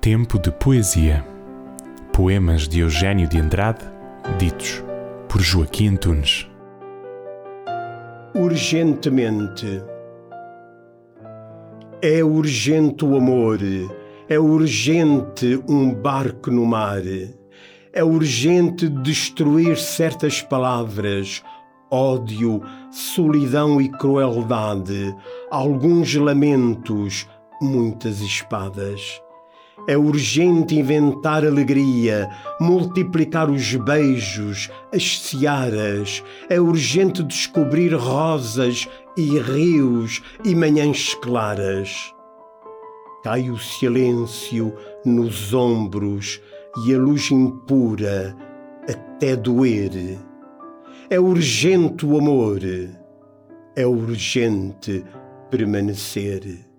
Tempo de poesia. Poemas de Eugênio de Andrade, ditos por Joaquim Antunes. Urgentemente. É urgente o amor, é urgente um barco no mar, é urgente destruir certas palavras, ódio, solidão e crueldade, alguns lamentos, muitas espadas. É urgente inventar alegria, multiplicar os beijos, as searas. É urgente descobrir rosas e rios e manhãs claras. Cai o silêncio nos ombros e a luz impura até doer. É urgente o amor, é urgente permanecer.